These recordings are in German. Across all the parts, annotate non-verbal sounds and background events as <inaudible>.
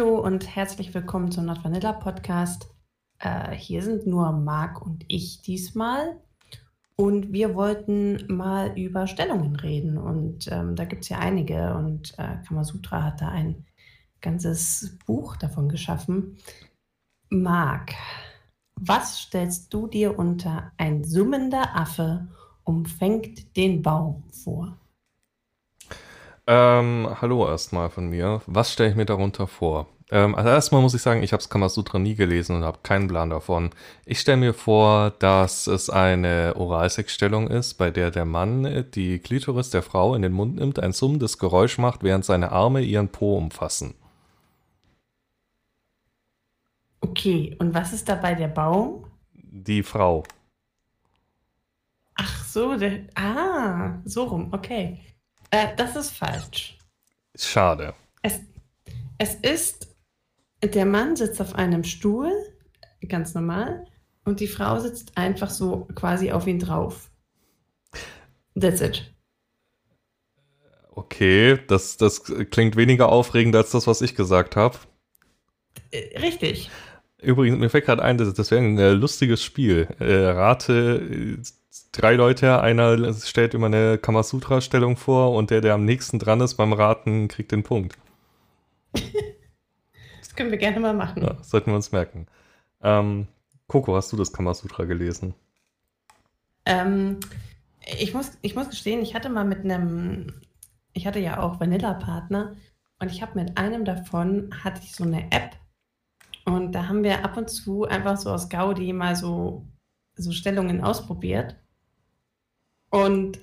Hallo und herzlich willkommen zum Not Vanilla Podcast. Äh, hier sind nur Marc und ich diesmal. Und wir wollten mal über Stellungen reden. Und ähm, da gibt es ja einige. Und äh, Kamasutra hat da ein ganzes Buch davon geschaffen. Marc, was stellst du dir unter ein summender Affe umfängt den Baum vor? Ähm, hallo erstmal von mir. Was stelle ich mir darunter vor? Ähm, also erstmal muss ich sagen, ich habe das Kamasutra nie gelesen und habe keinen Plan davon. Ich stelle mir vor, dass es eine Oralsexstellung ist, bei der der Mann die Klitoris der Frau in den Mund nimmt, ein summendes Geräusch macht, während seine Arme ihren Po umfassen. Okay, und was ist dabei der Baum? Die Frau. Ach so, der, ah, so rum, okay. Äh, das ist falsch. Schade. Es, es ist, der Mann sitzt auf einem Stuhl, ganz normal, und die Frau sitzt einfach so quasi auf ihn drauf. That's it. Okay, das, das klingt weniger aufregend als das, was ich gesagt habe. Äh, richtig. Übrigens, mir fällt gerade ein, das, das wäre ein äh, lustiges Spiel. Äh, rate drei Leute, einer stellt immer eine Kamasutra-Stellung vor und der, der am nächsten dran ist beim Raten, kriegt den Punkt. <laughs> das können wir gerne mal machen. Ja, sollten wir uns merken. Ähm, Coco, hast du das Kamasutra gelesen? Ähm, ich, muss, ich muss gestehen, ich hatte mal mit einem, ich hatte ja auch Vanilla-Partner und ich habe mit einem davon, hatte ich so eine App und da haben wir ab und zu einfach so aus Gaudi mal so, so Stellungen ausprobiert. Und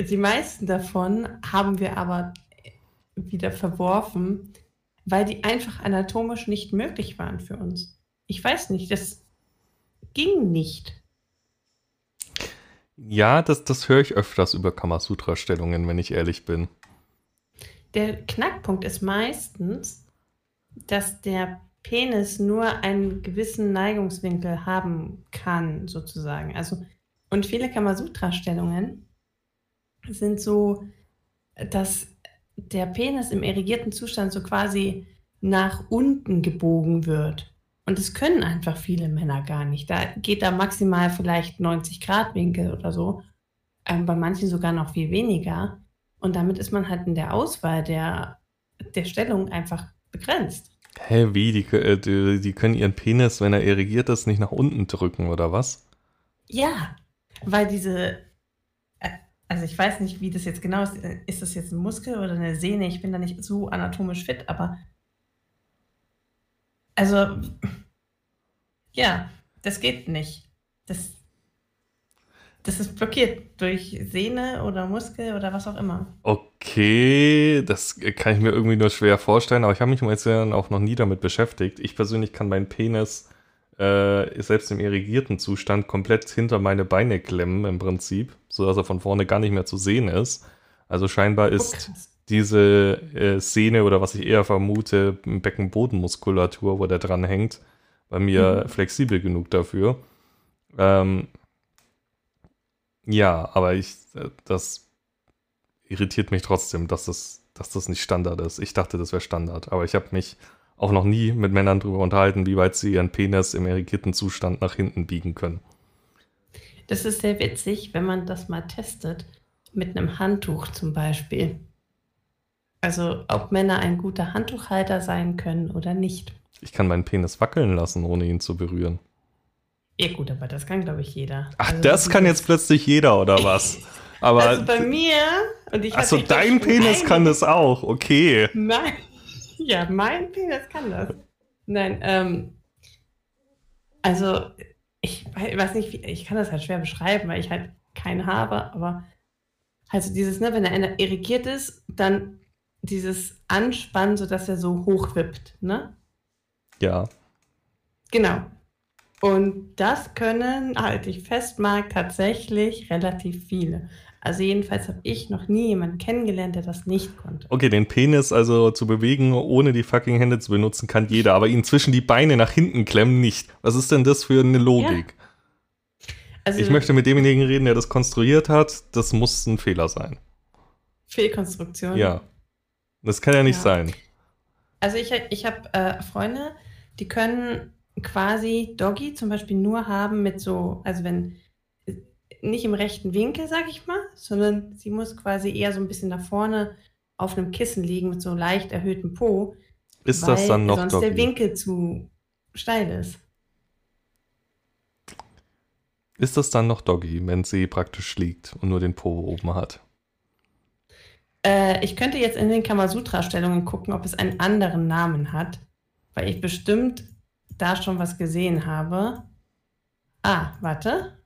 die meisten davon haben wir aber wieder verworfen, weil die einfach anatomisch nicht möglich waren für uns. Ich weiß nicht, das ging nicht. Ja, das, das höre ich öfters über Kamasutra-Stellungen, wenn ich ehrlich bin. Der Knackpunkt ist meistens, dass der Penis nur einen gewissen Neigungswinkel haben kann, sozusagen. Also und viele Kamasutra-Stellungen sind so, dass der Penis im erigierten Zustand so quasi nach unten gebogen wird. Und das können einfach viele Männer gar nicht. Da geht da maximal vielleicht 90 Grad Winkel oder so. Ähm, bei manchen sogar noch viel weniger. Und damit ist man halt in der Auswahl der, der Stellung einfach begrenzt. Hä, wie? Die, äh, die, die können ihren Penis, wenn er erigiert ist, nicht nach unten drücken, oder was? Ja, weil diese, äh, also ich weiß nicht, wie das jetzt genau ist. Ist das jetzt ein Muskel oder eine Sehne? Ich bin da nicht so anatomisch fit, aber also ja, das geht nicht. Das, das ist blockiert durch Sehne oder Muskel oder was auch immer. Okay, das kann ich mir irgendwie nur schwer vorstellen, aber ich habe mich jetzt auch noch nie damit beschäftigt. Ich persönlich kann meinen Penis äh, selbst im irrigierten Zustand komplett hinter meine Beine klemmen im Prinzip, sodass er von vorne gar nicht mehr zu sehen ist. Also scheinbar ist oh, diese äh, Szene oder was ich eher vermute, Beckenbodenmuskulatur, wo der dran hängt, bei mir mhm. flexibel genug dafür. Ähm, ja, aber ich, äh, das irritiert mich trotzdem, dass das, dass das nicht Standard ist. Ich dachte, das wäre Standard, aber ich habe mich auch noch nie mit Männern darüber unterhalten, wie weit sie ihren Penis im erigierten Zustand nach hinten biegen können. Das ist sehr witzig, wenn man das mal testet, mit einem Handtuch zum Beispiel. Also ob Männer ein guter Handtuchhalter sein können oder nicht. Ich kann meinen Penis wackeln lassen, ohne ihn zu berühren. Ja gut, aber das kann, glaube ich, jeder. Ach, also, das kann jetzt plötzlich jeder, oder <laughs> was? Aber also bei mir und ich Achso, dein Penis kann das auch, okay. Nein. <laughs> Ja, mein Penis kann das. Nein, ähm, also ich weiß nicht, ich kann das halt schwer beschreiben, weil ich halt keinen habe, aber also dieses, ne, wenn er irrigiert ist, dann dieses Anspannen, sodass er so hochwippt, ne? Ja. Genau. Und das können, halte ich fest, Marc, tatsächlich relativ viele. Also jedenfalls habe ich noch nie jemanden kennengelernt, der das nicht konnte. Okay, den Penis also zu bewegen, ohne die fucking Hände zu benutzen, kann jeder, aber ihn zwischen die Beine nach hinten klemmen nicht. Was ist denn das für eine Logik? Ja. Also, ich möchte mit demjenigen reden, der das konstruiert hat. Das muss ein Fehler sein. Fehlkonstruktion. Ja. Das kann ja nicht ja. sein. Also ich, ich habe äh, Freunde, die können quasi Doggy zum Beispiel nur haben mit so, also wenn nicht im rechten Winkel, sag ich mal, sondern sie muss quasi eher so ein bisschen nach vorne auf einem Kissen liegen mit so leicht erhöhtem Po. Ist das dann noch sonst der Winkel zu steil ist. Ist das dann noch Doggy, wenn sie praktisch liegt und nur den Po oben hat? Äh, ich könnte jetzt in den Kamasutra-Stellungen gucken, ob es einen anderen Namen hat, weil ich bestimmt da schon was gesehen habe. Ah, warte.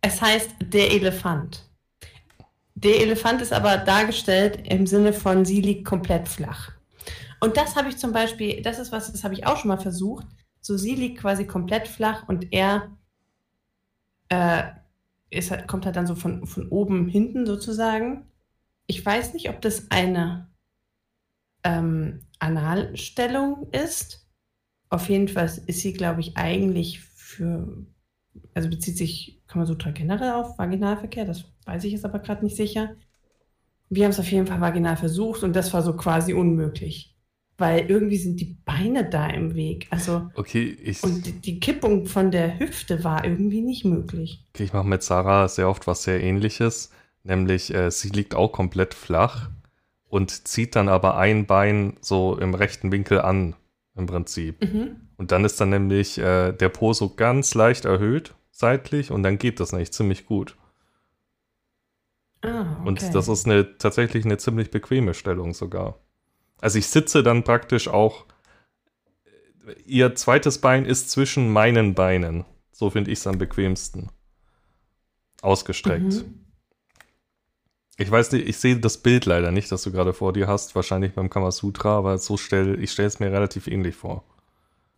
Es heißt der Elefant. Der Elefant ist aber dargestellt im Sinne von, sie liegt komplett flach. Und das habe ich zum Beispiel, das ist was, das habe ich auch schon mal versucht. So, sie liegt quasi komplett flach und er äh, ist halt, kommt halt dann so von, von oben hinten sozusagen. Ich weiß nicht, ob das eine ähm, Analstellung ist. Auf jeden Fall ist sie, glaube ich, eigentlich für, also bezieht sich Kamasutra generell auf Vaginalverkehr, das weiß ich jetzt aber gerade nicht sicher. Wir haben es auf jeden Fall vaginal versucht und das war so quasi unmöglich. Weil irgendwie sind die Beine da im Weg. Also, Okay, ich, und die, Kippung von der Hüfte war irgendwie nicht möglich. okay, ich mache mit Sarah sehr oft was sehr ähnliches. Nämlich, äh, sie liegt auch komplett flach und zieht dann aber ein Bein so im rechten Winkel an, im Prinzip. Mhm. Und dann ist dann nämlich äh, der Po so ganz leicht erhöht, seitlich, und dann geht das nämlich ziemlich gut. Ah, okay. Und das ist eine, tatsächlich eine ziemlich bequeme Stellung sogar. Also ich sitze dann praktisch auch, ihr zweites Bein ist zwischen meinen Beinen. So finde ich es am bequemsten. Ausgestreckt. Mhm. Ich weiß nicht, ich sehe das Bild leider nicht, das du gerade vor dir hast, wahrscheinlich beim Kamasutra, aber so stell, ich stelle es mir relativ ähnlich vor.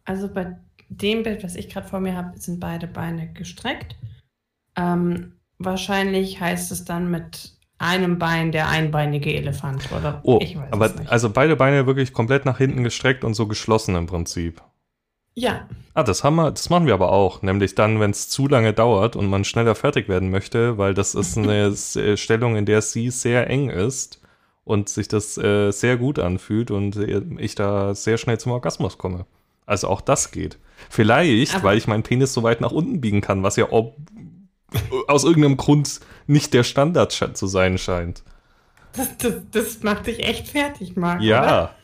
Also bei dem Bild, was ich gerade vor mir habe, sind beide Beine gestreckt. Ähm, wahrscheinlich heißt es dann mit einem Bein der einbeinige Elefant, oder? Oh, ich weiß aber es nicht. also beide Beine wirklich komplett nach hinten gestreckt und so geschlossen im Prinzip. ja, Ah, das haben wir, das machen wir aber auch. Nämlich dann, wenn es zu lange dauert und man schneller fertig werden möchte, weil das ist eine <laughs> äh, Stellung, in der sie sehr eng ist und sich das äh, sehr gut anfühlt und äh, ich da sehr schnell zum Orgasmus komme. Also auch das geht. Vielleicht, Aber- weil ich meinen Penis so weit nach unten biegen kann, was ja ob, aus irgendeinem Grund nicht der Standard zu sein scheint. das, das, das macht dich echt fertig, Marc. Oder? Ja,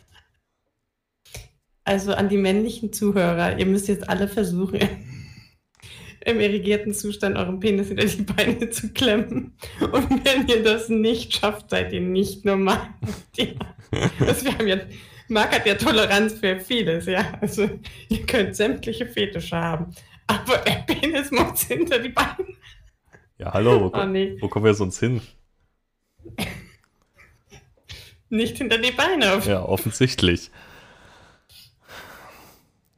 Also an die männlichen Zuhörer, ihr müsst jetzt alle versuchen, <laughs> im irrigierten Zustand euren Penis hinter die Beine zu klemmen. Und wenn ihr das nicht schafft, seid ihr nicht normal. <laughs> Ja. Also wir haben ja, Marc hat ja Toleranz für vieles, ja. Also ihr könnt sämtliche Fetische haben. Aber der Penis muss hinter die Beine. ja, hallo, wo, Oh nee, wo kommen wir sonst hin? nicht hinter die Beine. Ja, offensichtlich.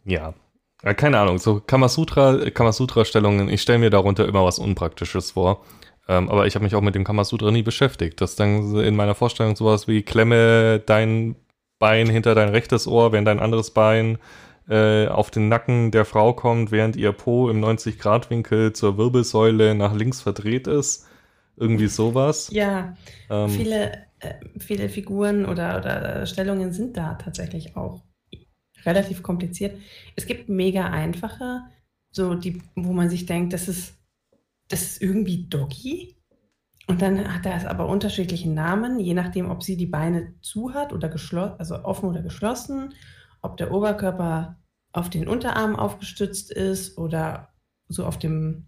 Ja. ja keine Ahnung, so Kamasutra, Kamasutra-Stellungen, ich stelle mir darunter immer was Unpraktisches vor. Ähm, aber ich habe mich auch mit dem Kamasutra nie beschäftigt. Das ist dann in meiner Vorstellung sowas wie klemme dein Bein hinter dein rechtes Ohr, während dein anderes Bein äh, auf den Nacken der Frau kommt, während ihr Po im 90-Grad-Winkel zur Wirbelsäule nach links verdreht ist. Irgendwie sowas. Ja, Ähm, viele, äh, viele Figuren oder, oder Stellungen sind da tatsächlich auch relativ kompliziert. Es gibt mega einfache, so die, wo man sich denkt, das ist, das ist irgendwie Doggy. Und dann hat er aber unterschiedliche Namen, je nachdem, ob sie die Beine zu hat oder geschlossen, also offen oder geschlossen, ob der Oberkörper auf den Unterarm aufgestützt ist oder so auf dem,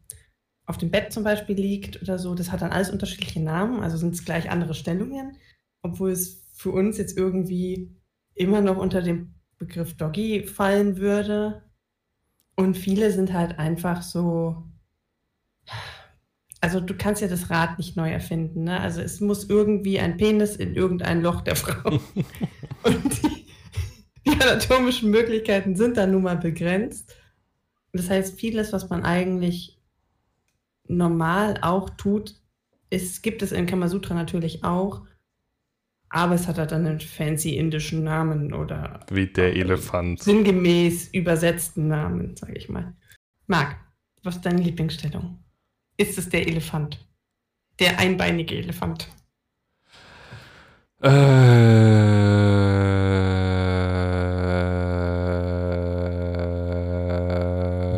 auf dem Bett zum Beispiel liegt oder so. Das hat dann alles unterschiedliche Namen, also sind es gleich andere Stellungen, obwohl es für uns jetzt irgendwie immer noch unter dem Begriff Doggy fallen würde. Und viele sind halt einfach so. Also du kannst ja das Rad nicht neu erfinden. Ne? Also es muss irgendwie ein Penis in irgendein Loch der Frau. <laughs> Und die, die anatomischen Möglichkeiten sind dann nun mal begrenzt. Das heißt, vieles, was man eigentlich normal auch tut, ist, gibt es in Kamasutra natürlich auch, aber es hat halt dann einen fancy indischen Namen oder wie der Elefant. sinngemäß übersetzten Namen, sage ich mal. Marc, was ist deine Lieblingsstellung? ist es der Elefant. Der einbeinige Elefant. Äh,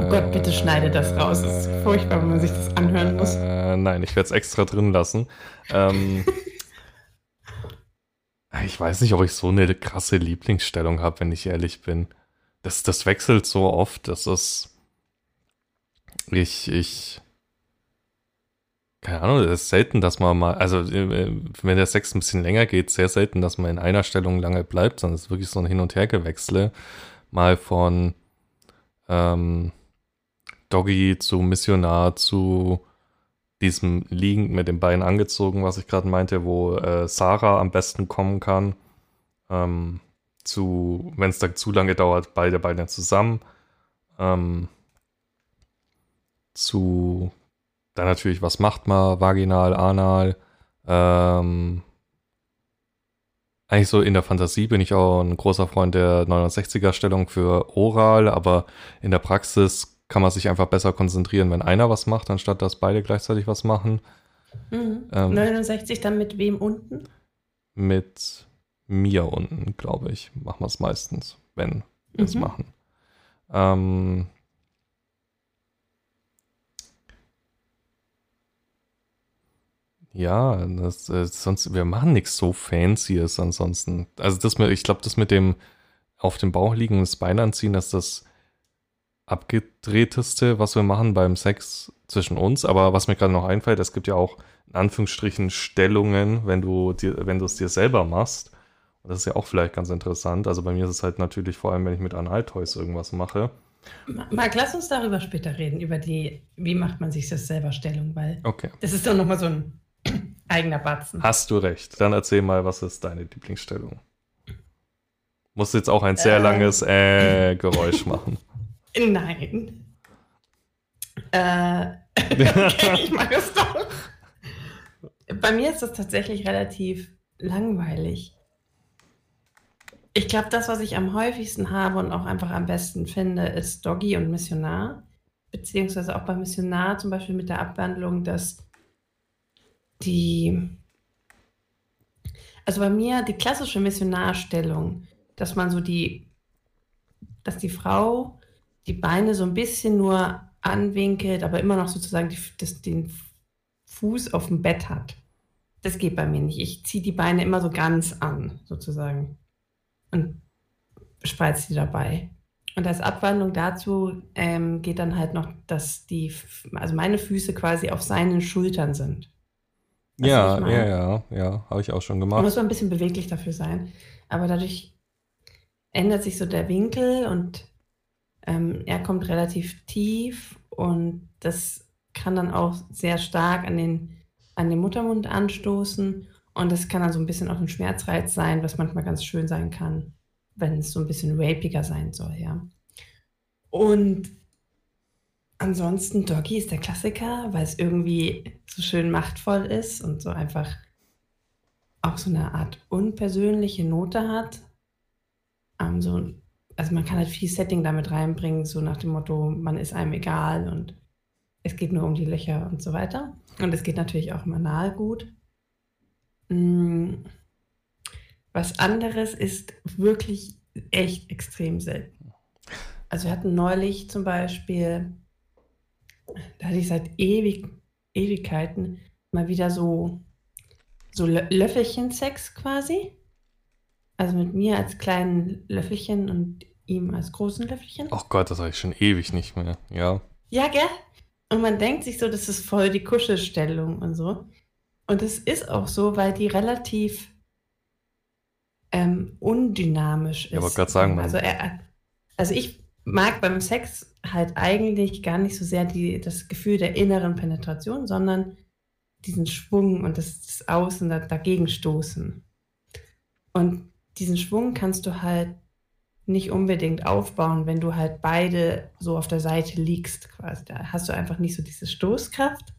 oh Gott, bitte schneide das raus. Es ist furchtbar, wenn man sich das anhören muss. Nein, ich werde es extra drin lassen. Ähm, <laughs> ich weiß nicht, ob ich so eine krasse Lieblingsstellung habe, wenn ich ehrlich bin. Das, das wechselt so oft, dass es. Ich, ich keine Ahnung, es ist selten, dass man mal, also äh, wenn der Sex ein bisschen länger geht, sehr selten, dass man in einer Stellung lange bleibt, sondern es ist wirklich so ein Hin- und Hergewechsle. Mal von ähm, Doggy zu Missionar zu diesem liegend mit den Beinen angezogen, was ich gerade meinte, wo äh, Sarah am besten kommen kann. Ähm, zu, wenn es da zu lange dauert, beide Beine zusammen. Ähm, zu dann natürlich, was macht man? Vaginal, anal. Ähm, eigentlich so in der Fantasie bin ich auch ein großer Freund der 69er Stellung für oral, aber in der Praxis kann man sich einfach besser konzentrieren, wenn einer was macht, anstatt dass beide gleichzeitig was machen. Mhm. Ähm, 69 dann mit wem unten? Mit mir unten, glaube ich, machen wir es meistens, wenn wir es mhm. machen. Ähm, ja, das, äh, sonst, wir machen nichts so Fancyes ansonsten. Also das mit, ich glaube, das mit dem auf dem Bauch liegen, das Bein anziehen, dass das abgedrehteste, was wir machen beim Sex zwischen uns. Aber was mir gerade noch einfällt, es gibt ja auch in Anführungsstrichen Stellungen, wenn du dir, wenn du es dir selber machst. Und das ist ja auch vielleicht ganz interessant. Also bei mir ist es halt natürlich vor allem, wenn ich mit Analtoys irgendwas mache. Marc, lass uns darüber später reden, über die, wie macht man sich das selber Stellung, weil okay. das ist doch nochmal so ein eigener Batzen. Hast du recht. Dann erzähl mal, was ist deine Lieblingsstellung? Musst jetzt auch ein sehr äh, langes äh Geräusch machen. <laughs> Nein. Äh, <laughs> okay, ich mag es doch. Bei mir ist das tatsächlich relativ langweilig. Ich glaube, das, was ich am häufigsten habe und auch einfach am besten finde, ist Doggy und Missionar. Beziehungsweise auch beim Missionar zum Beispiel mit der Abwandlung, dass die, also bei mir die klassische Missionarstellung, dass man so die, dass die Frau die Beine so ein bisschen nur anwinkelt, aber immer noch sozusagen die, das, den Fuß auf dem Bett hat. Das geht bei mir nicht. Ich ziehe die Beine immer so ganz an, sozusagen. Und spreize sie dabei. Und als Abwandlung dazu ähm, geht dann halt noch, dass die, also meine Füße quasi auf seinen Schultern sind. Weißt ja, ja, ja, ja, habe ich auch schon gemacht. Man muss man ein bisschen beweglich dafür sein. Aber dadurch ändert sich so der Winkel und ähm, er kommt relativ tief und das kann dann auch sehr stark an den, an den Muttermund anstoßen. Und das kann dann so ein bisschen auch ein Schmerzreiz sein, was manchmal ganz schön sein kann, wenn es so ein bisschen rapiger sein soll, ja. Und ansonsten, Doggy ist der Klassiker, weil es irgendwie so schön machtvoll ist und so einfach auch so eine Art unpersönliche Note hat. Ähm, so also man kann halt viel Setting damit reinbringen, so nach dem Motto, man ist einem egal und es geht nur um die Löcher und so weiter. Und es geht natürlich auch im Anal gut. Mm. Was anderes ist wirklich echt extrem selten. Also wir hatten neulich zum Beispiel, da hatte ich seit ewig, Ewigkeiten mal wieder so, so Löffelchen-Sex quasi. Also mit mir als kleinen Löffelchen und ihm als großen Löffelchen. Ach Gott, das habe ich schon ewig nicht mehr. Ja. Ja, gell? Und man denkt sich so, das ist voll die Kuschelstellung und so. Und es ist auch so, weil die relativ ähm, undynamisch ist. Ja, aber gerade sagen, also, er, also ich mag beim Sex halt eigentlich gar nicht so sehr die, das Gefühl der inneren Penetration, sondern diesen Schwung und das, das Außen dagegen stoßen. Und diesen Schwung kannst du halt nicht unbedingt aufbauen, wenn du halt beide so auf der Seite liegst quasi. Da hast du einfach nicht so diese Stoßkraft.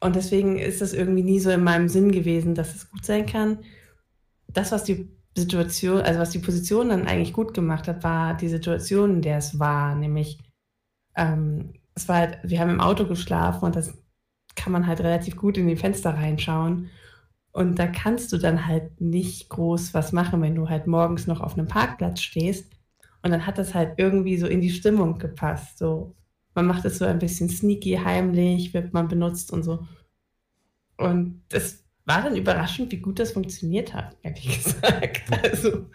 Und deswegen ist das irgendwie nie so in meinem Sinn gewesen, dass es gut sein kann. Das, was die Situation, also was die Position dann eigentlich gut gemacht hat, war die Situation, in der es war. Nämlich, ähm, es war halt, wir haben im Auto geschlafen und das kann man halt relativ gut in die Fenster reinschauen. Und da kannst du dann halt nicht groß was machen, wenn du halt morgens noch auf einem Parkplatz stehst Und dann hat das halt irgendwie so in die Stimmung gepasst. So, man macht es so ein bisschen sneaky, heimlich, wird man benutzt und so. Und das war dann überraschend, wie gut das funktioniert hat, ehrlich gesagt. <laughs> Also.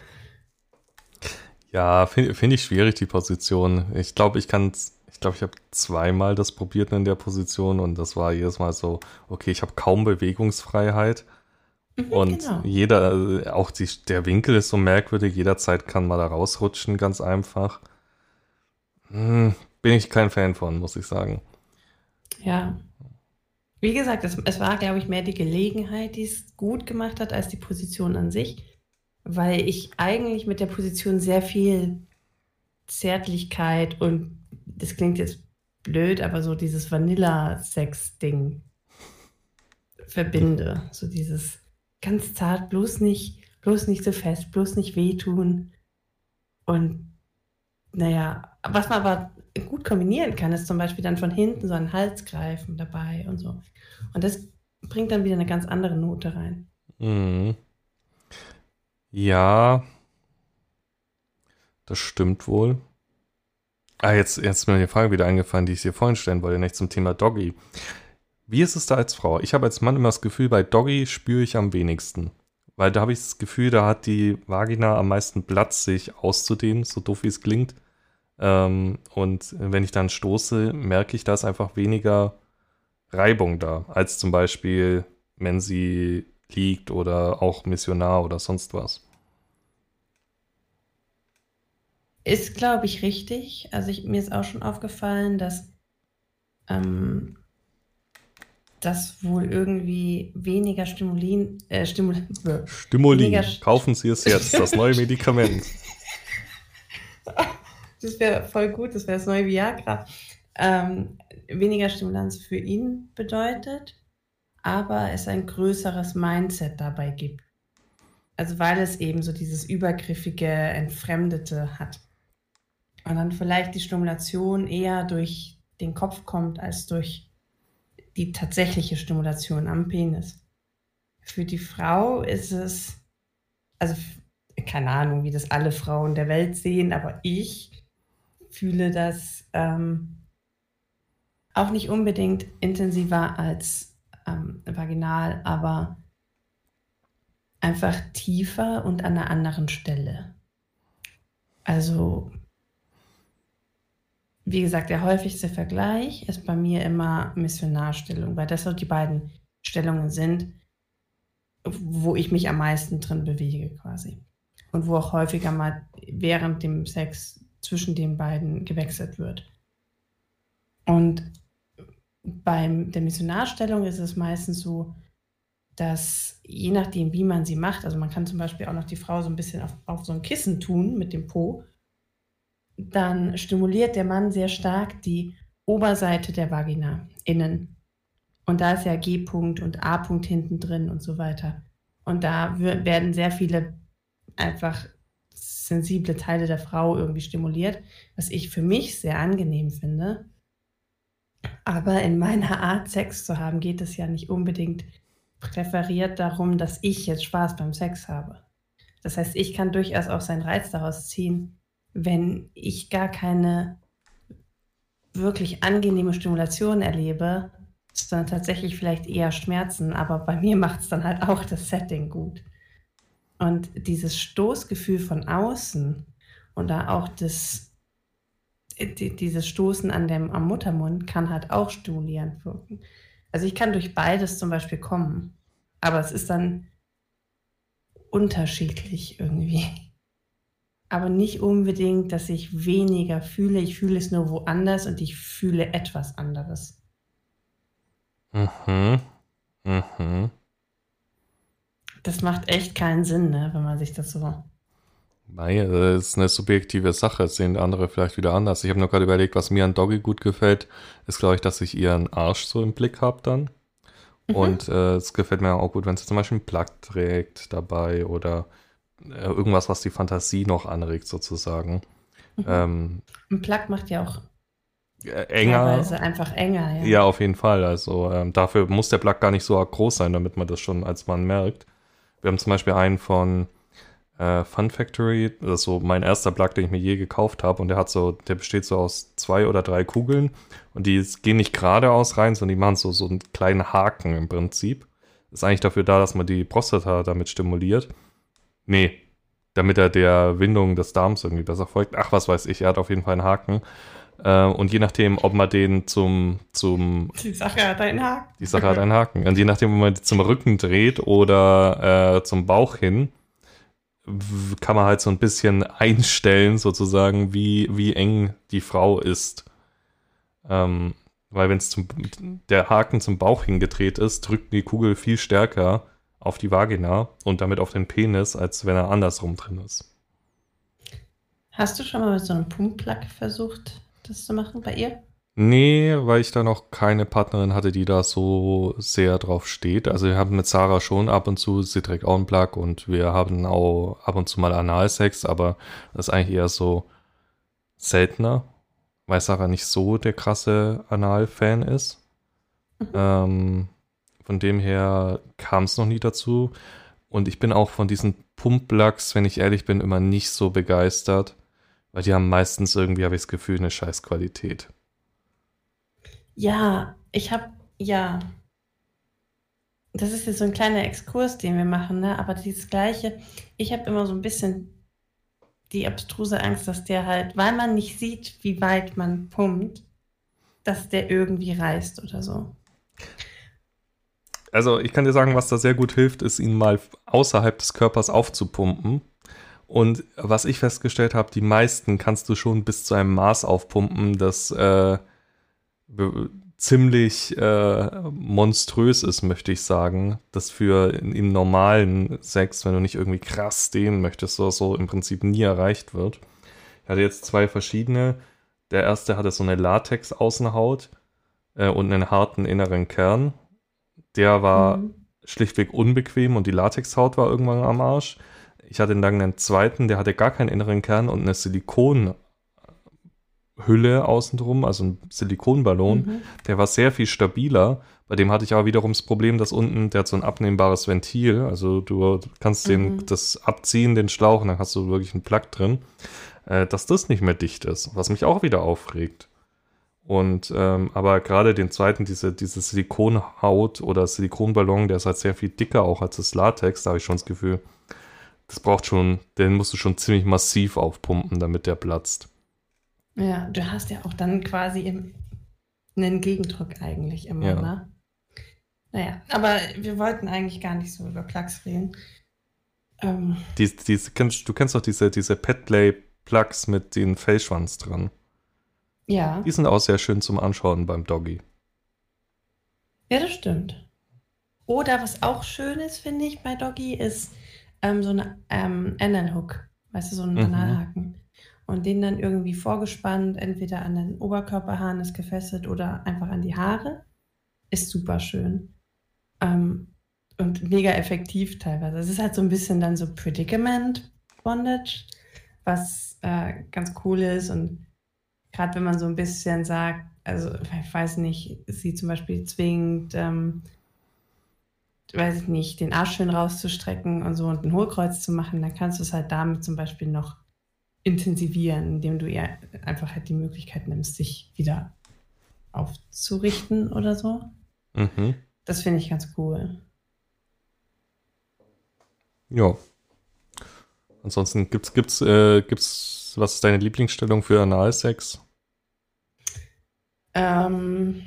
Ja, finde find ich schwierig, die Position. Ich glaube, ich kann ich glaube, ich habe zweimal das probiert in der Position und das war jedes Mal so, okay, ich habe kaum Bewegungsfreiheit. Mhm, und genau. jeder, auch die, der Winkel ist so merkwürdig, jederzeit kann man da rausrutschen, ganz einfach. Hm, bin ich kein Fan von, muss ich sagen. Ja. Wie gesagt, es, es war, glaube ich, mehr die Gelegenheit, die es gut gemacht hat, als die Position an sich, weil ich eigentlich mit der Position sehr viel Zärtlichkeit und das klingt jetzt blöd, aber so dieses Vanilla-Sex-Ding verbinde. So dieses ganz zart, bloß nicht, bloß nicht so fest, bloß nicht wehtun. Und naja, was man aber gut kombinieren kann, ist zum Beispiel dann von hinten so einen Hals greifen dabei und so. Und das bringt dann wieder eine ganz andere Note rein. Mhm. Ja, das stimmt wohl. Ah, jetzt, jetzt ist mir eine Frage wieder eingefallen, die ich dir vorhin stellen wollte, nicht zum Thema Doggy. Wie ist es da als Frau? Ich habe als Mann immer das Gefühl, bei Doggy spüre ich am wenigsten. Weil da habe ich das Gefühl, da hat die Vagina am meisten Platz, sich auszudehnen, so doof wie es klingt. Ähm, und wenn ich dann stoße, merke ich, da ist einfach weniger Reibung da, als zum Beispiel, wenn sie liegt oder auch Missionar oder sonst was. Ist, glaube ich, richtig. Also ich, mir ist auch schon aufgefallen, dass ähm, das wohl irgendwie weniger Stimulin, äh, Stimul Stimulin. Weniger Kaufen Sie es jetzt, das neue Medikament. <laughs> das wäre voll gut, das wäre das neue Viagra. Ähm, weniger Stimulanz für ihn bedeutet, aber es ein größeres Mindset dabei gibt. Also weil es eben so dieses übergriffige, entfremdete hat und dann vielleicht die Stimulation eher durch den Kopf kommt als durch die tatsächliche Stimulation am Penis. Für die Frau ist es, also keine Ahnung, wie das alle Frauen der Welt sehen, aber ich fühle das ähm, auch nicht unbedingt intensiver als ähm, vaginal, aber einfach tiefer und an einer anderen Stelle. Also wie gesagt, der häufigste Vergleich ist bei mir immer Missionarstellung, weil das so die beiden Stellungen sind, wo ich mich am meisten drin bewege quasi. Und wo auch häufiger mal während dem Sex zwischen den beiden gewechselt wird. Und bei der Missionarstellung ist es meistens so, dass je nachdem, wie man sie macht, also man kann zum Beispiel auch noch die Frau so ein bisschen auf, auf so ein Kissen tun mit dem Po dann stimuliert der Mann sehr stark die Oberseite der Vagina innen. Und da ist ja G-Punkt und A-Punkt hinten drin und so weiter. Und da werden sehr viele einfach sensible Teile der Frau irgendwie stimuliert, was ich für mich sehr angenehm finde. Aber in meiner Art, Sex zu haben, geht es ja nicht unbedingt präferiert darum, dass ich jetzt Spaß beim Sex habe. Das heißt, ich kann durchaus auch seinen Reiz daraus ziehen, wenn ich gar keine wirklich angenehme Stimulation erlebe, sondern tatsächlich vielleicht eher Schmerzen, aber bei mir macht es dann halt auch das Setting gut. Und dieses Stoßgefühl von außen und da auch das, dieses Stoßen an dem, am Muttermund kann halt auch stimulierend wirken. Also ich kann durch beides zum Beispiel kommen, aber es ist dann unterschiedlich irgendwie aber nicht unbedingt, dass ich weniger fühle. Ich fühle es nur woanders und ich fühle etwas anderes. Mhm. Mhm. Das macht echt keinen Sinn, ne, wenn man sich das so. Nein, das ist eine subjektive Sache. Das sehen andere vielleicht wieder anders. Ich habe nur gerade überlegt, was mir an Doggy gut gefällt, ist, glaube ich, dass ich ihren Arsch so im Blick habe dann. Mhm. Und äh, es gefällt mir auch gut, wenn sie zum Beispiel einen Plug trägt dabei oder äh, irgendwas, was die Fantasie noch anregt, sozusagen. Mhm. Ähm, Ein Plug macht ja auch äh, enger. Teilweise einfach enger, ja. Ja, auf jeden Fall. Also ähm, dafür muss der Plug gar nicht so groß sein, damit man das schon als Mann merkt. Wir haben zum Beispiel einen von äh, Fun Factory. Das ist so mein erster Plug, den ich mir je gekauft habe. Und der hat so, der besteht so aus zwei oder drei Kugeln. Und die gehen nicht geradeaus rein, sondern die machen so, so einen kleinen Haken im Prinzip. Ist eigentlich dafür da, dass man die Prostata damit stimuliert. Nee, damit er der Windung des Darms irgendwie besser folgt. Ach, was weiß ich, er hat auf jeden Fall einen Haken. Äh, und je nachdem, ob man den zum, zum. Die Sache hat einen Haken. Die Sache hat einen Haken. Und je nachdem, ob man den zum Rücken dreht oder äh, zum Bauch hin, kann man halt so ein bisschen einstellen, sozusagen, wie, wie eng die Frau ist. Ähm, weil wenn es zum der Haken zum Bauch hingedreht ist, drückt die Kugel viel stärker auf die Vagina und damit auf den Penis, als wenn er andersrum drin ist. Hast du schon mal mit so einem Pumpplug versucht, das zu machen bei ihr? Nee, weil ich da noch keine Partnerin hatte, die da so sehr drauf steht. Also wir haben mit Sarah schon ab und zu, sie trägt auch einen Plug und wir haben auch ab und zu mal Analsex, aber das ist eigentlich eher so seltener, weil Sarah nicht so der krasse Anal-Fan ist. Mhm. Ähm, von dem her kam es noch nie dazu. Und ich bin auch von diesen Pump-Plugs, wenn ich ehrlich bin, immer nicht so begeistert, weil die haben meistens irgendwie, habe ich das Gefühl, eine Scheißqualität. Ja, ich habe, ja. Das ist jetzt so ein kleiner Exkurs, den wir machen, ne? Aber dieses Gleiche, ich habe immer so ein bisschen die abstruse Angst, dass der halt, weil man nicht sieht, wie weit man pumpt, dass der irgendwie reißt oder so. Also ich kann dir sagen, was da sehr gut hilft, ist ihn mal außerhalb des Körpers aufzupumpen. Und was ich festgestellt habe, die meisten kannst du schon bis zu einem Maß aufpumpen, das äh, ziemlich äh, monströs ist, möchte ich sagen. Das für im normalen Sex, wenn du nicht irgendwie krass dehnen möchtest, so, so im Prinzip nie erreicht wird. Ich hatte jetzt zwei verschiedene. Der erste hatte so eine Latex-Außenhaut äh, und einen harten inneren Kern. Der war mhm. schlichtweg unbequem und die Latexhaut war irgendwann am Arsch. Ich hatte dann einen zweiten, der hatte gar keinen inneren Kern und eine Silikon Hülle außenrum, also ein Silikonballon. Mhm. Der war sehr viel stabiler. Bei dem hatte ich aber wiederum das Problem, dass unten, der hat so ein abnehmbares Ventil. Also du kannst den, mhm. das abziehen, den Schlauch, und dann hast du wirklich einen Plug drin. Äh, dass das nicht mehr dicht ist, was mich auch wieder aufregt. Und ähm, aber gerade den zweiten, diese, diese Silikonhaut oder Silikonballon, der ist halt sehr viel dicker auch als das Latex, da habe ich schon das Gefühl, das braucht schon, den musst du schon ziemlich massiv aufpumpen, damit der platzt. Ja, du hast ja auch dann quasi im, einen Gegendruck eigentlich immer, ja. ne? Naja, aber wir wollten eigentlich gar nicht so über Plugs reden. Ähm, die, die, du kennst doch diese, diese Petplay-Plugs mit den Fellschwanz dran. Ja. Die sind auch sehr schön zum Anschauen beim Doggy. Ja, das stimmt. Oder was auch schön ist, finde ich, bei Doggy, ist ähm, so ein ähm, Anal-Hook. Weißt du, so ein mhm. Analhaken und den dann irgendwie vorgespannt, entweder an den Oberkörperhaaren ist gefesselt oder einfach an die Haare, ist super schön. Ähm, und mega effektiv teilweise. Es ist halt so ein bisschen dann so Predicament Bondage, was äh, ganz cool ist. Und gerade wenn man so ein bisschen sagt, also ich weiß nicht, sie zum Beispiel zwingt, ähm, weiß ich nicht, den Arsch schön rauszustrecken und so und ein Hohlkreuz zu machen, dann kannst du es halt damit zum Beispiel noch intensivieren, indem du ihr einfach halt die Möglichkeit nimmst, sich wieder aufzurichten oder so. Mhm. Das finde ich ganz cool. Ja. Ansonsten gibt's, gibt's, äh, gibt's, was ist deine Lieblingsstellung für Analsex? Ähm.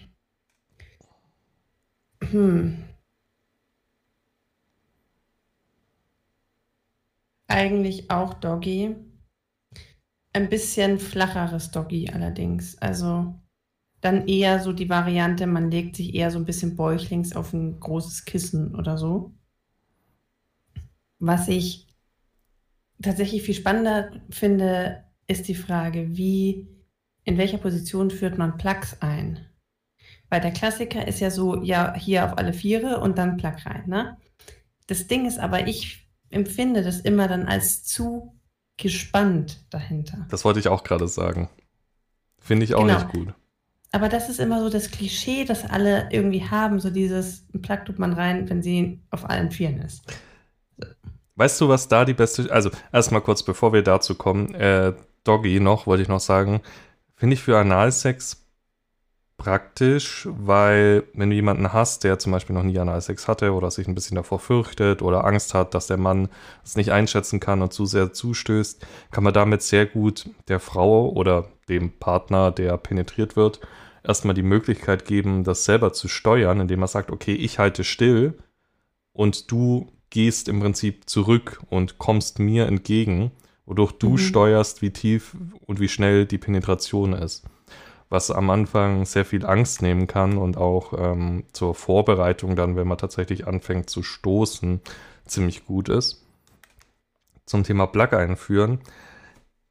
Hm. Eigentlich auch Doggy. Ein bisschen flacheres Doggy allerdings. Also dann eher so die Variante, man legt sich eher so ein bisschen bäuchlings auf ein großes Kissen oder so. Was ich tatsächlich viel spannender finde, ist die Frage, wie, in welcher Position führt man Plugs ein? Weil der Klassiker ist ja so, ja, hier auf alle Viere und dann Plug rein, ne? Das Ding ist aber, ich empfinde das immer dann als zu gespannt dahinter. Das wollte ich auch gerade sagen. Finde ich auch genau. nicht gut. Aber das ist immer so das Klischee, das alle irgendwie haben, so dieses Plug tut man rein, wenn sie auf allen Vieren ist. Weißt du, was da die beste. Also, erstmal kurz, bevor wir dazu kommen, äh, Doggy noch, wollte ich noch sagen, finde ich für Analsex praktisch, weil wenn du jemanden hast, der zum Beispiel noch nie Analsex hatte oder sich ein bisschen davor fürchtet oder Angst hat, dass der Mann es nicht einschätzen kann und zu sehr zustößt, kann man damit sehr gut der Frau oder dem Partner, der penetriert wird, erstmal die Möglichkeit geben, das selber zu steuern, indem man sagt, okay, ich halte still und du gehst im Prinzip zurück und kommst mir entgegen, wodurch du mhm. steuerst, wie tief und wie schnell die Penetration ist. Was am Anfang sehr viel Angst nehmen kann und auch ähm, zur Vorbereitung dann, wenn man tatsächlich anfängt zu stoßen, ziemlich gut ist. Zum Thema Plug einführen.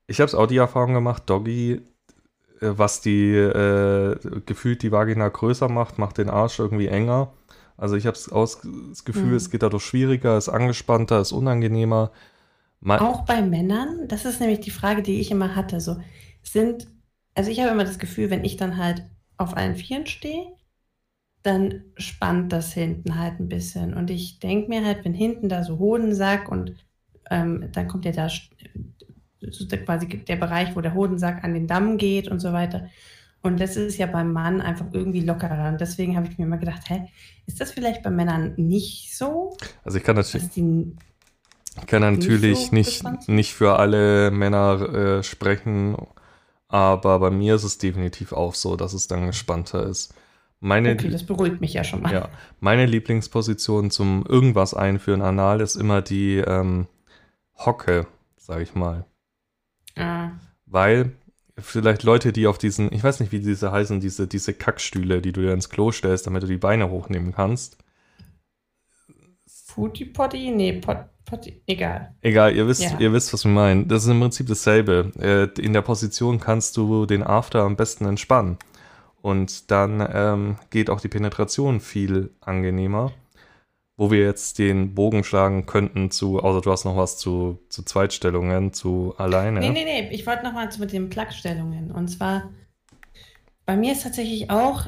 Ich habe es auch die Erfahrung gemacht, Doggy äh, was die äh, gefühlt die Vagina größer macht, macht den Arsch irgendwie enger. Also ich habe das Gefühl, mhm. es geht dadurch schwieriger, ist angespannter, ist unangenehmer. Man Auch bei Männern, das ist nämlich die Frage, die ich immer hatte. So sind, also ich habe immer das Gefühl, wenn ich dann halt auf allen Vieren stehe, dann spannt das hinten halt ein bisschen. Und ich denke mir halt, wenn hinten da so Hodensack und ähm, dann kommt ja da quasi der Bereich, wo der Hodensack an den Damm geht und so weiter. Und das ist ja beim Mann einfach irgendwie lockerer. Und deswegen habe ich mir immer gedacht, hä, ist das vielleicht bei Männern nicht so? Also ich kann natürlich, ich kann natürlich nicht, so nicht, nicht, für alle Männer äh, sprechen, aber bei mir ist es definitiv auch so, dass es dann gespannter ist. Meine, okay, das beruhigt mich ja schon mal. Ja, meine Lieblingsposition zum irgendwas einführen anal ist immer die ähm, Hocke, sag ich mal. Ah. Weil vielleicht Leute, die auf diesen, ich weiß nicht, wie diese heißen, diese, diese Kackstühle, die du dir ins Klo stellst, damit du die Beine hochnehmen kannst. Footy Potty? Nee, Pot, Potty, egal. Egal, ihr wisst, ja. ihr wisst, was wir meinen. Das ist im Prinzip dasselbe. Äh, in der Position kannst du den After am besten entspannen. Und dann ähm, geht auch die Penetration viel angenehmer wo wir jetzt den Bogen schlagen könnten zu, außer du hast noch was zu, zu Zweitstellungen, zu alleine. Nee, nee, nee, ich wollte noch mal zu mit den Plugstellungen. Und zwar, bei mir ist tatsächlich auch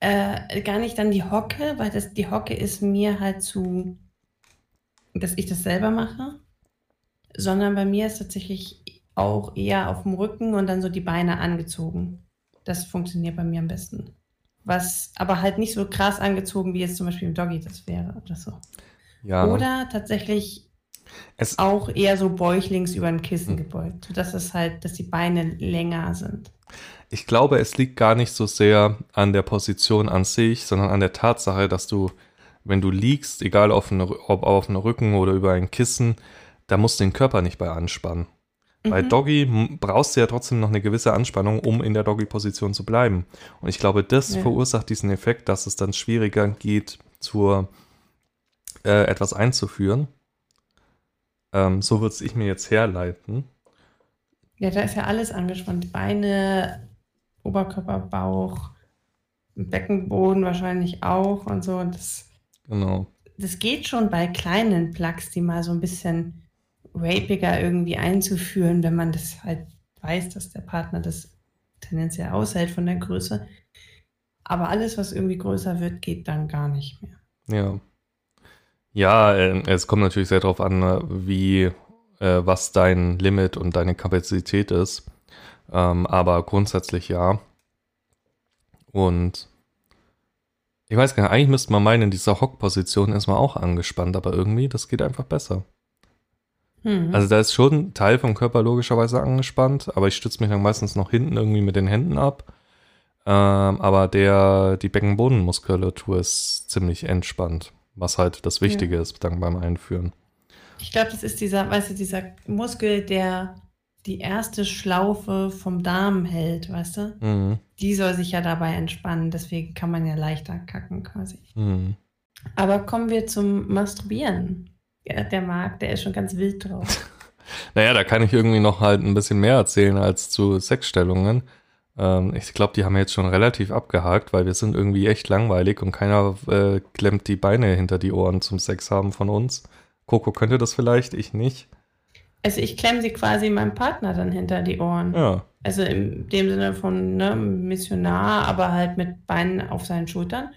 äh, gar nicht dann die Hocke, weil das, die Hocke ist mir halt zu, dass ich das selber mache, sondern bei mir ist tatsächlich auch eher auf dem Rücken und dann so die Beine angezogen. Das funktioniert bei mir am besten was aber halt nicht so krass angezogen, wie jetzt zum Beispiel im Doggy das wäre oder so. Ja. Oder tatsächlich es auch eher so bäuchlings über ein Kissen gebeugt, sodass es halt, dass die Beine länger sind. Ich glaube, es liegt gar nicht so sehr an der Position an sich, sondern an der Tatsache, dass du, wenn du liegst, egal auf eine, ob auf einem Rücken oder über ein Kissen, da musst du den Körper nicht bei anspannen. Mhm. Bei Doggy brauchst du ja trotzdem noch eine gewisse Anspannung, um in der Doggy-Position zu bleiben. Und ich glaube, das ja. verursacht diesen Effekt, dass es dann schwieriger geht, zur äh, etwas einzuführen. Ähm, so würde ich mir jetzt herleiten. Ja, da ist ja alles angespannt. Beine, Oberkörper, Bauch, Beckenboden wahrscheinlich auch und so. Das, genau. Das geht schon bei kleinen Plugs, die mal so ein bisschen rapiger irgendwie einzuführen, wenn man das halt weiß, dass der Partner das tendenziell aushält von der Größe. Aber alles, was irgendwie größer wird, geht dann gar nicht mehr. Ja. Ja, äh, es kommt natürlich sehr darauf an, ne, wie, äh, was dein Limit und deine Kapazität ist. Ähm, aber grundsätzlich ja. Und ich weiß gar nicht, eigentlich müsste man meinen, in dieser Hockposition ist man auch angespannt, aber irgendwie, das geht einfach besser. Mhm. Also da ist schon ein Teil vom Körper logischerweise angespannt, aber ich stütze mich dann meistens noch hinten irgendwie mit den Händen ab. Ähm, aber der, die Beckenbodenmuskulatur ist ziemlich entspannt, was halt das Wichtige ja. ist dann beim Einführen. Ich glaube, das ist dieser, weißt du, dieser Muskel, der die erste Schlaufe vom Darm hält, weißt du? Mhm. Die soll sich ja dabei entspannen, deswegen kann man ja leichter kacken quasi. Mhm. Aber kommen wir zum Masturbieren der Marc, der ist schon ganz wild drauf. <laughs> naja, da kann ich irgendwie noch halt ein bisschen mehr erzählen als zu Sexstellungen. Ähm, ich glaube, die haben wir jetzt schon relativ abgehakt, weil wir sind irgendwie echt langweilig und keiner äh, klemmt die Beine hinter die Ohren zum Sex haben von uns. Coco könnte das vielleicht, ich nicht. Also ich klemme sie quasi meinem Partner dann hinter die Ohren. Ja. Also in dem Sinne von ne, Missionar, aber halt mit Beinen auf seinen Schultern.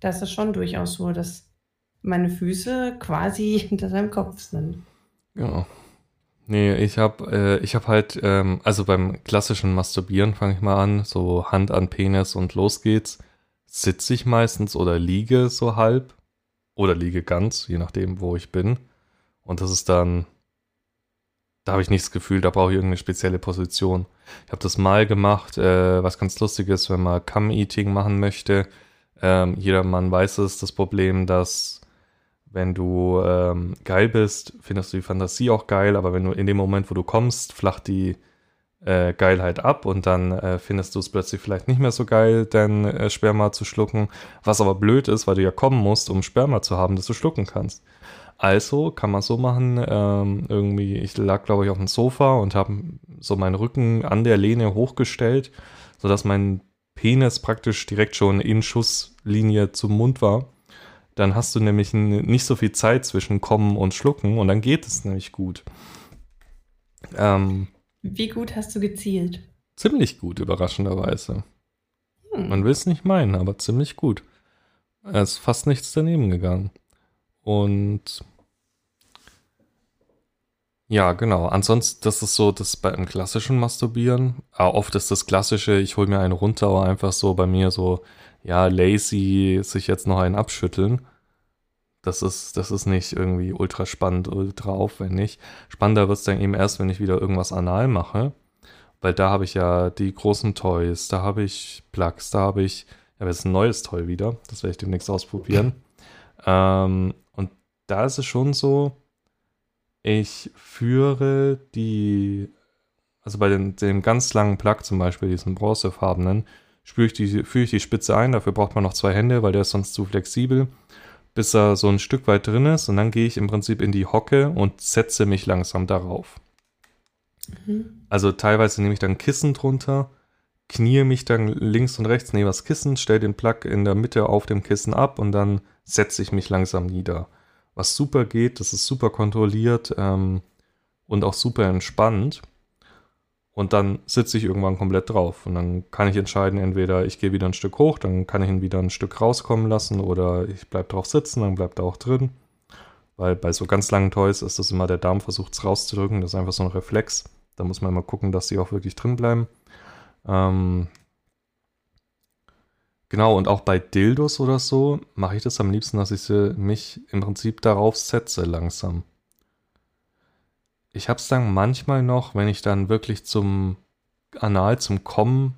Da ist es schon durchaus so, dass meine Füße quasi <laughs> hinter seinem Kopf sind. Ja. Nee, ich habe äh, ich hab halt, ähm, also beim klassischen Masturbieren fange ich mal an, so Hand an Penis und los geht's. Sitze ich meistens oder liege so halb oder liege ganz, je nachdem, wo ich bin. Und das ist dann, da habe ich nicht das Gefühl, da brauche ich irgendeine spezielle Position. Ich habe das mal gemacht, äh, was ganz lustig ist, wenn man Cum-Eating machen möchte. Ähm, jeder Mann weiß es, das Problem, dass wenn du ähm, geil bist, findest du die Fantasie auch geil, aber wenn du in dem Moment, wo du kommst, flacht die äh, Geilheit ab und dann äh, findest du es plötzlich vielleicht nicht mehr so geil, dein äh, Sperma zu schlucken, was aber blöd ist, weil du ja kommen musst, um Sperma zu haben, das du schlucken kannst. Also kann man so machen, ähm, irgendwie, ich lag glaube ich auf dem Sofa und habe so meinen Rücken an der Lehne hochgestellt, sodass mein Penis praktisch direkt schon in Schusslinie zum Mund war dann hast du nämlich nicht so viel Zeit zwischen Kommen und Schlucken und dann geht es nämlich gut. Ähm, Wie gut hast du gezielt? Ziemlich gut, überraschenderweise. Hm. Man will es nicht meinen, aber ziemlich gut. Es ist fast nichts daneben gegangen. Und ja, genau. Ansonsten, das ist so, das beim klassischen Masturbieren. Oft ist das klassische, ich hole mir einen runter, aber einfach so bei mir so ja, lazy sich jetzt noch einen abschütteln. Das ist, das ist nicht irgendwie ultra spannend, ultra aufwendig. Spannender wird es dann eben erst, wenn ich wieder irgendwas anal mache. Weil da habe ich ja die großen Toys, da habe ich Plugs, da habe ich, ja, jetzt ein neues Toy wieder. Das werde ich demnächst ausprobieren. <laughs> ähm, und da ist es schon so, ich führe die, also bei den, dem ganz langen Plug zum Beispiel, diesen bronzefarbenen, spüre ich die, führe ich die Spitze ein. Dafür braucht man noch zwei Hände, weil der ist sonst zu flexibel, bis er so ein Stück weit drin ist. Und dann gehe ich im Prinzip in die Hocke und setze mich langsam darauf. Mhm. Also teilweise nehme ich dann Kissen drunter, knie mich dann links und rechts neben das Kissen, stelle den Plug in der Mitte auf dem Kissen ab und dann setze ich mich langsam nieder. Was super geht, das ist super kontrolliert ähm, und auch super entspannt. Und dann sitze ich irgendwann komplett drauf. Und dann kann ich entscheiden, entweder ich gehe wieder ein Stück hoch, dann kann ich ihn wieder ein Stück rauskommen lassen oder ich bleibe drauf sitzen, dann bleibt er auch drin. Weil bei so ganz langen Toys ist das immer, der Darm versucht es rauszudrücken. Das ist einfach so ein Reflex. Da muss man immer gucken, dass sie auch wirklich drin bleiben. Ähm genau, und auch bei Dildos oder so mache ich das am liebsten, dass ich sie, mich im Prinzip darauf setze langsam ich habe es dann manchmal noch, wenn ich dann wirklich zum Anal, zum Kommen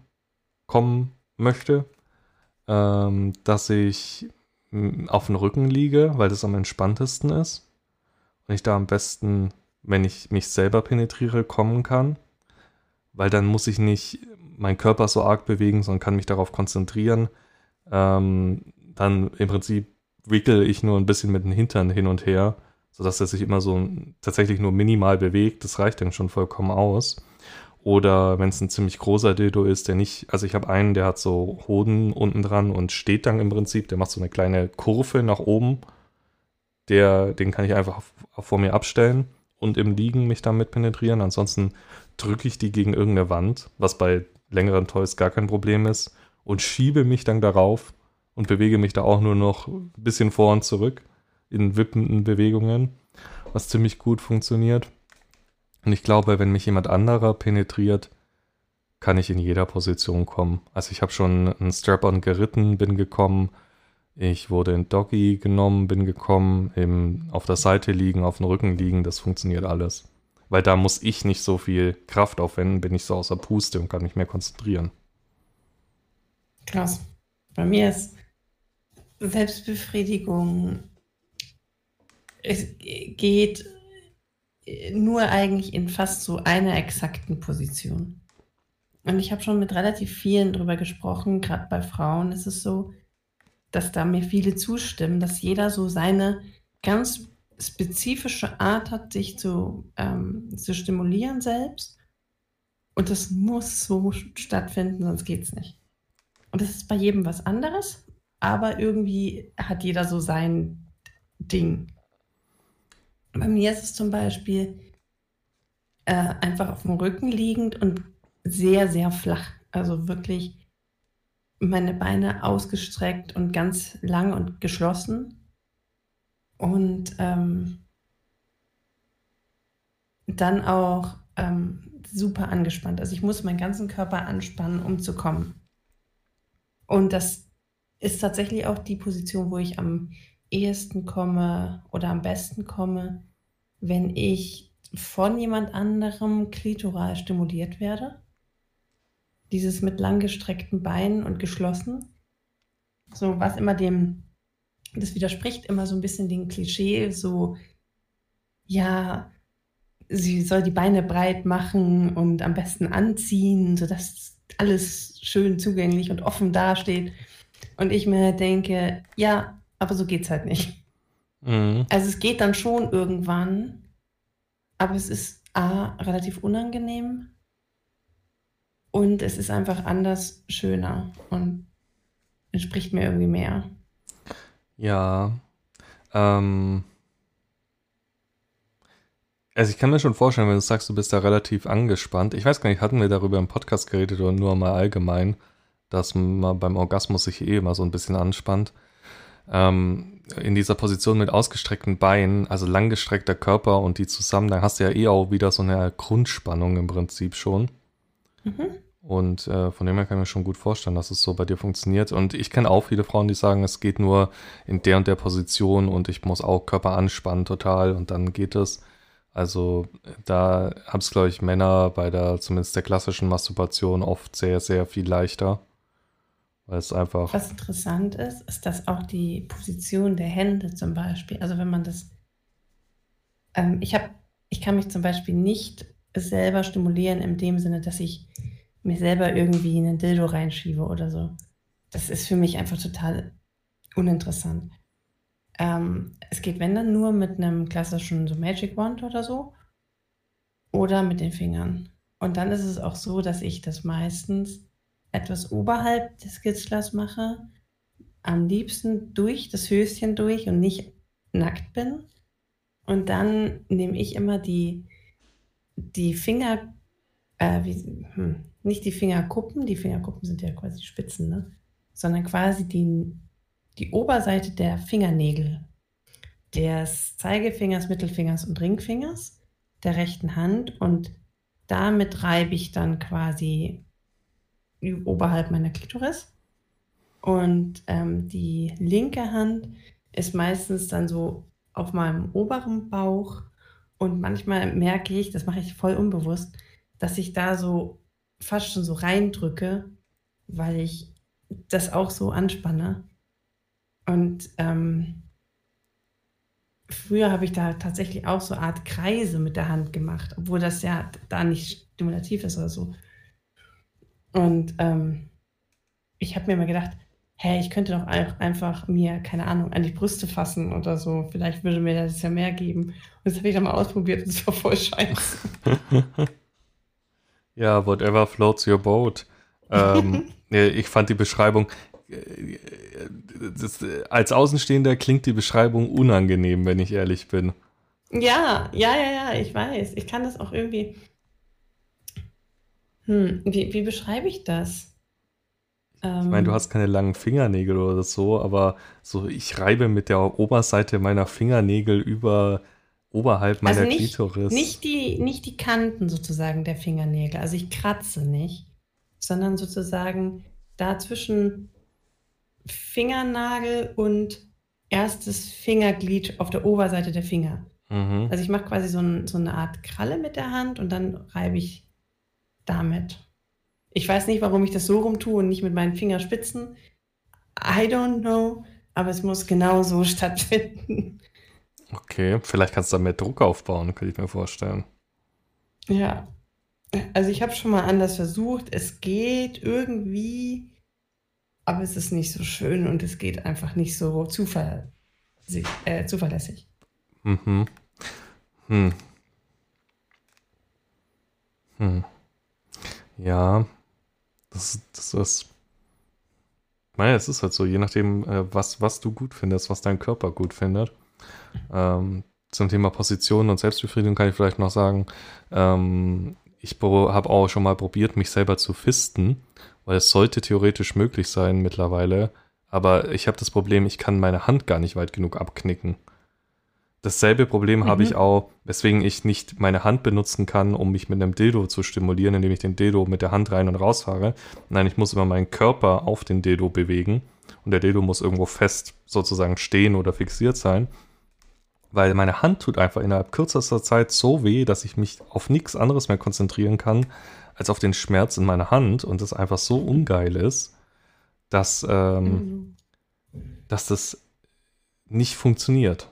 kommen möchte, ähm, dass ich auf dem Rücken liege, weil das am entspanntesten ist. Und ich da am besten, wenn ich mich selber penetriere, kommen kann. Weil dann muss ich nicht meinen Körper so arg bewegen, sondern kann mich darauf konzentrieren. Ähm, dann im Prinzip wickel ich nur ein bisschen mit den Hintern hin und her sodass er sich immer so tatsächlich nur minimal bewegt. Das reicht dann schon vollkommen aus. Oder wenn es ein ziemlich großer Dildo ist, der nicht, also ich habe einen, der hat so Hoden unten dran und steht dann im Prinzip, der macht so eine kleine Kurve nach oben. Der, den kann ich einfach vor mir abstellen und im Liegen mich damit penetrieren. Ansonsten drücke ich die gegen irgendeine Wand, was bei längeren Toys gar kein Problem ist, und schiebe mich dann darauf und bewege mich da auch nur noch ein bisschen vor und zurück in wippenden Bewegungen, was ziemlich gut funktioniert. Und ich glaube, wenn mich jemand anderer penetriert, kann ich in jeder Position kommen. Also ich habe schon einen Strap-on geritten, bin gekommen. Ich wurde in Doggy genommen, bin gekommen, im, auf der Seite liegen, auf dem Rücken liegen, das funktioniert alles. Weil da muss ich nicht so viel Kraft aufwenden, bin ich so außer Puste und kann mich mehr konzentrieren. Krass. Bei mir ist Selbstbefriedigung es geht nur eigentlich in fast so einer exakten Position. Und ich habe schon mit relativ vielen darüber gesprochen, gerade bei Frauen ist es so, dass da mir viele zustimmen, dass jeder so seine ganz spezifische Art hat, sich zu, ähm, zu stimulieren selbst. Und das muss so stattfinden, sonst geht es nicht. Und das ist bei jedem was anderes, aber irgendwie hat jeder so sein Ding. Bei mir ist es zum Beispiel äh, einfach auf dem Rücken liegend und sehr, sehr flach. Also wirklich meine Beine ausgestreckt und ganz lang und geschlossen. Und ähm, dann auch ähm, super angespannt. Also ich muss meinen ganzen Körper anspannen, um zu kommen. Und das ist tatsächlich auch die Position, wo ich am ehesten komme oder am besten komme, wenn ich von jemand anderem klitoral stimuliert werde. Dieses mit langgestreckten Beinen und geschlossen. So, was immer dem, das widerspricht immer so ein bisschen dem Klischee, so, ja, sie soll die Beine breit machen und am besten anziehen, sodass alles schön zugänglich und offen dasteht. Und ich mir denke, ja, aber so geht's halt nicht. Mhm. Also es geht dann schon irgendwann, aber es ist A, relativ unangenehm und es ist einfach anders schöner und entspricht mir irgendwie mehr. Ja. Ähm, also ich kann mir schon vorstellen, wenn du sagst, du bist da relativ angespannt. Ich weiß gar nicht, hatten wir darüber im Podcast geredet oder nur mal allgemein, dass man beim Orgasmus sich eh immer so ein bisschen anspannt. Ähm, in dieser Position mit ausgestreckten Beinen, also langgestreckter Körper und die zusammen, dann hast du ja eh auch wieder so eine Grundspannung im Prinzip schon. Mhm. Und äh, von dem her kann ich mir schon gut vorstellen, dass es so bei dir funktioniert. Und ich kenne auch viele Frauen, die sagen, es geht nur in der und der Position und ich muss auch Körper anspannen total und dann geht es. Also da haben es, glaube ich, Männer bei der, zumindest der klassischen Masturbation, oft sehr, sehr viel leichter. Weil es einfach. Was interessant ist, ist, dass auch die Position der Hände zum Beispiel, also wenn man das. Ähm, ich habe, ich kann mich zum Beispiel nicht selber stimulieren in dem Sinne, dass ich mir selber irgendwie einen Dildo reinschiebe oder so. Das ist für mich einfach total uninteressant. Ähm, es geht, wenn dann, nur mit einem klassischen so Magic Wand oder so. Oder mit den Fingern. Und dann ist es auch so, dass ich das meistens etwas oberhalb des Kitzlers mache. Am liebsten durch das Höschen durch und nicht nackt bin. Und dann nehme ich immer die, die Finger, äh, wie, hm, nicht die Fingerkuppen, die Fingerkuppen sind ja quasi Spitzen, ne? sondern quasi die die Oberseite der Fingernägel des Zeigefingers, Mittelfingers und Ringfingers der rechten Hand und damit reibe ich dann quasi oberhalb meiner Klitoris. Und ähm, die linke Hand ist meistens dann so auf meinem oberen Bauch. Und manchmal merke ich, das mache ich voll unbewusst, dass ich da so fast schon so reindrücke, weil ich das auch so anspanne. Und ähm, früher habe ich da tatsächlich auch so eine Art Kreise mit der Hand gemacht, obwohl das ja da nicht stimulativ ist oder so. Und ähm, ich habe mir mal gedacht, hey, ich könnte doch einfach mir, keine Ahnung, an die Brüste fassen oder so. Vielleicht würde mir das ja mehr geben. Und das habe ich dann mal ausprobiert und es war voll scheiße. <laughs> ja, whatever floats your boat. Ähm, <laughs> ich fand die Beschreibung, das, als Außenstehender klingt die Beschreibung unangenehm, wenn ich ehrlich bin. Ja, ja, ja, ja, ich weiß. Ich kann das auch irgendwie. Hm, wie, wie beschreibe ich das? Ich meine, du ähm. hast keine langen Fingernägel oder so, aber so, ich reibe mit der Oberseite meiner Fingernägel über oberhalb meiner also nicht, Klitoris. Nicht die, nicht die Kanten sozusagen der Fingernägel. Also ich kratze nicht, sondern sozusagen dazwischen Fingernagel und erstes Fingerglied auf der Oberseite der Finger. Mhm. Also ich mache quasi so, ein, so, eine Art Kralle mit der Hand und dann reibe ich damit. Ich weiß nicht, warum ich das so rum tue und nicht mit meinen Fingerspitzen. I don't know, aber es muss genau so <laughs> stattfinden. Okay, vielleicht kannst du da mehr Druck aufbauen, könnte ich mir vorstellen. Ja, also ich habe schon mal anders versucht. Es geht irgendwie aber es ist nicht so schön und es geht einfach nicht so zuver äh, zuverlässig. Mhm. Hm. Hm. Ja, das, das ist. Naja, es ist halt so, je nachdem, äh, was, was du gut findest, was dein Körper gut findet. Ähm, zum Thema Position und Selbstbefriedigung kann ich vielleicht noch sagen, ähm, ich habe auch schon mal probiert, mich selber zu fisten weil es sollte theoretisch möglich sein mittlerweile. Aber ich habe das Problem, ich kann meine Hand gar nicht weit genug abknicken. Dasselbe Problem Mhm. habe ich auch, weswegen ich nicht meine Hand benutzen kann, um mich mit einem Dildo zu stimulieren, indem ich den Dildo mit der Hand rein und raus fahre. Nein, ich muss immer meinen Körper auf den Dildo bewegen und der Dildo muss irgendwo fest sozusagen stehen oder fixiert sein. Weil meine Hand tut einfach innerhalb kürzester Zeit so weh, dass ich mich auf nichts anderes mehr konzentrieren kann, als auf den Schmerz in meiner Hand und das einfach so ungeil ist, dass, ähm, Mhm. dass das nicht funktioniert.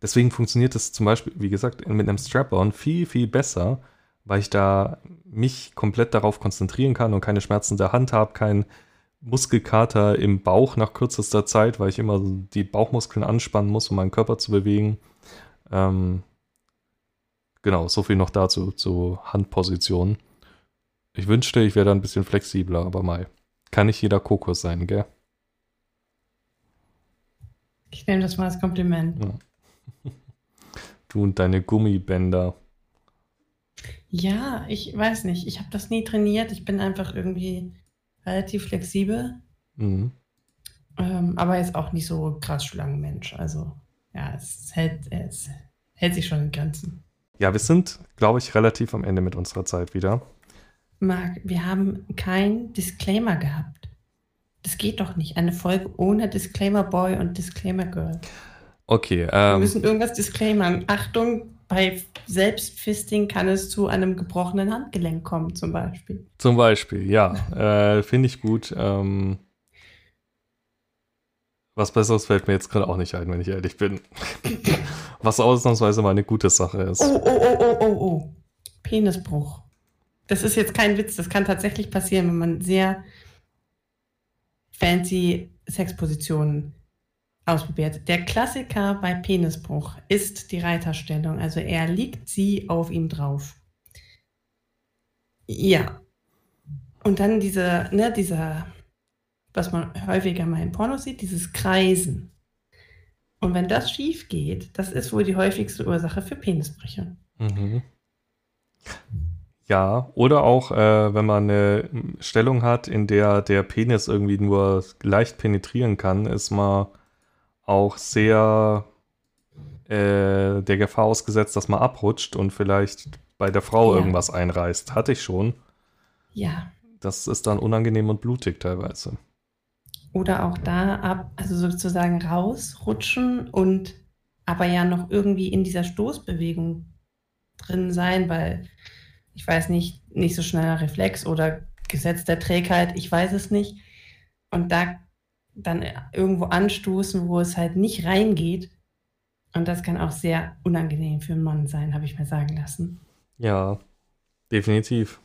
Deswegen funktioniert es zum Beispiel, wie gesagt, mit einem Strap-on viel, viel besser, weil ich da mich komplett darauf konzentrieren kann und keine Schmerzen der Hand habe, keinen Muskelkater im Bauch nach kürzester Zeit, weil ich immer die Bauchmuskeln anspannen muss, um meinen Körper zu bewegen. Ähm, genau, so viel noch dazu, zu Handpositionen. Ich wünschte, ich wäre da ein bisschen flexibler, aber mal. Kann nicht jeder Kokos sein, gell? Ich nehme das mal als Kompliment. Du und deine Gummibänder. Ja, ich weiß nicht. Ich habe das nie trainiert. Ich bin einfach irgendwie relativ flexibel, Mhm. ähm, aber jetzt auch nicht so krass Schlangenmensch. Also ja, es hält, es hält sich schon in Grenzen. Ja, wir sind, glaube ich, relativ am Ende mit unserer Zeit wieder. Marc, wir haben kein Disclaimer gehabt. Das geht doch nicht. Eine Folge ohne Disclaimer Boy und Disclaimer Girl. Okay, Wir ähm, müssen irgendwas disclaimern. Achtung, bei Selbstfisting kann es zu einem gebrochenen Handgelenk kommen, zum Beispiel. zum Beispiel, ja, <laughs> äh, finde ich gut. Ähm, was Besseres fällt mir jetzt gerade auch nicht ein, wenn ich ehrlich bin. <coughs> was ausnahmsweise mal eine gute Sache ist. Oh, oh, oh, oh, oh, oh. Penisbruch. Das ist jetzt kein Witz, das kann tatsächlich passieren, wenn man sehr fancy Sexpositionen ausprobiert. Der Klassiker bei Penisbruch ist die Reiterstellung. Also er liegt sie auf ihm drauf. Ja. Und dann diese, ne, dieser, was man häufiger mal in Pornos sieht, dieses Kreisen. Und wenn das schief geht, das ist wohl die häufigste Ursache für Penisbrüche. Mhm. Ja, oder auch, äh, wenn man eine Stellung hat, in der der Penis irgendwie nur leicht penetrieren kann, ist man auch sehr äh, der Gefahr ausgesetzt, dass man abrutscht und vielleicht bei der Frau Ja. irgendwas einreißt. Hatte ich schon. Ja. Das ist dann unangenehm und blutig teilweise. Oder auch da ab, also sozusagen rausrutschen und aber ja noch irgendwie in dieser Stoßbewegung drin sein, weil ich weiß nicht, nicht so schneller Reflex oder Gesetz der Trägheit, ich weiß es nicht. Und da dann irgendwo anstoßen, wo es halt nicht reingeht. Und das kann auch sehr unangenehm für einen Mann sein, habe ich mir sagen lassen. Ja, definitiv.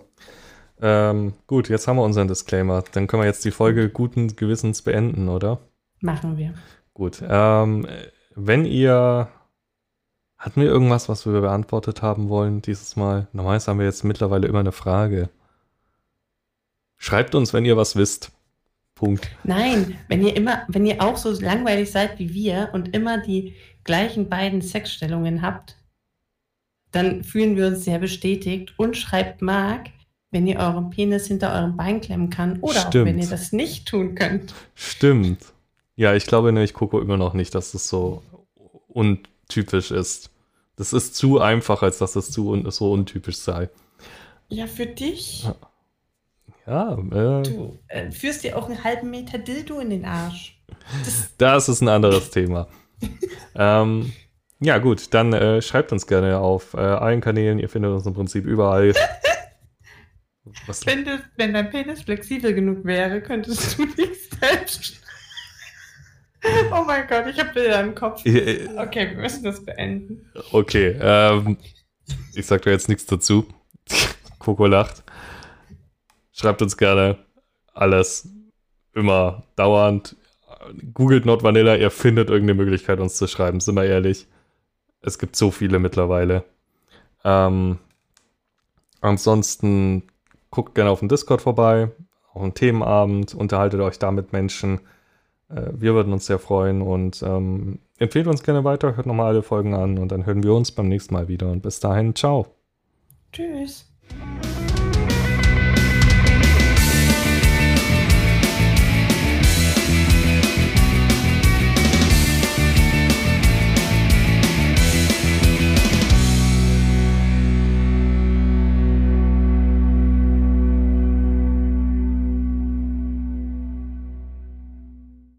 Ähm, gut, jetzt haben wir unseren Disclaimer. Dann können wir jetzt die Folge guten Gewissens beenden, oder? Machen wir. Gut. Ähm, wenn ihr. Hatten wir irgendwas, was wir beantwortet haben wollen dieses Mal? Normalerweise haben wir jetzt mittlerweile immer eine Frage. Schreibt uns, wenn ihr was wisst. Punkt. Nein, wenn ihr immer, wenn ihr auch so langweilig seid wie wir und immer die gleichen beiden Sexstellungen habt, dann fühlen wir uns sehr bestätigt und schreibt Marc, wenn ihr euren Penis hinter eurem Bein klemmen kann oder auch Stimmt. wenn ihr das nicht tun könnt. Stimmt. Ja, ich glaube nämlich, Coco immer noch nicht, dass das so untypisch ist. Das ist zu einfach, als dass das zu un so untypisch sei. Ja, für dich. Ja, äh, Du äh, führst dir auch einen halben Meter Dildo in den Arsch. Das, <laughs> das ist ein anderes Thema. <laughs> ähm, ja, gut, dann äh, schreibt uns gerne auf äh, allen Kanälen. Ihr findet uns im Prinzip überall. <laughs> Was, wenn, du, wenn dein Penis flexibel genug wäre, könntest du dich selbst. Oh mein Gott, ich habe Bilder im Kopf. Äh, Okay, wir müssen das beenden. Okay, ähm, ich sag da jetzt nichts dazu. Coco lacht. Schreibt uns gerne alles, immer, dauernd. Googelt Not Vanilla, ihr findet irgendeine Möglichkeit, uns zu schreiben, sind wir ehrlich. Es gibt so viele mittlerweile. Ähm, ansonsten guckt gerne auf dem Discord vorbei, auf einen Themenabend, unterhaltet euch da mit Menschen. Äh, wir würden uns sehr freuen und ähm, empfehlt uns gerne weiter, hört nochmal alle Folgen an und dann hören wir uns beim nächsten Mal wieder. Und bis dahin, ciao. Tschüss.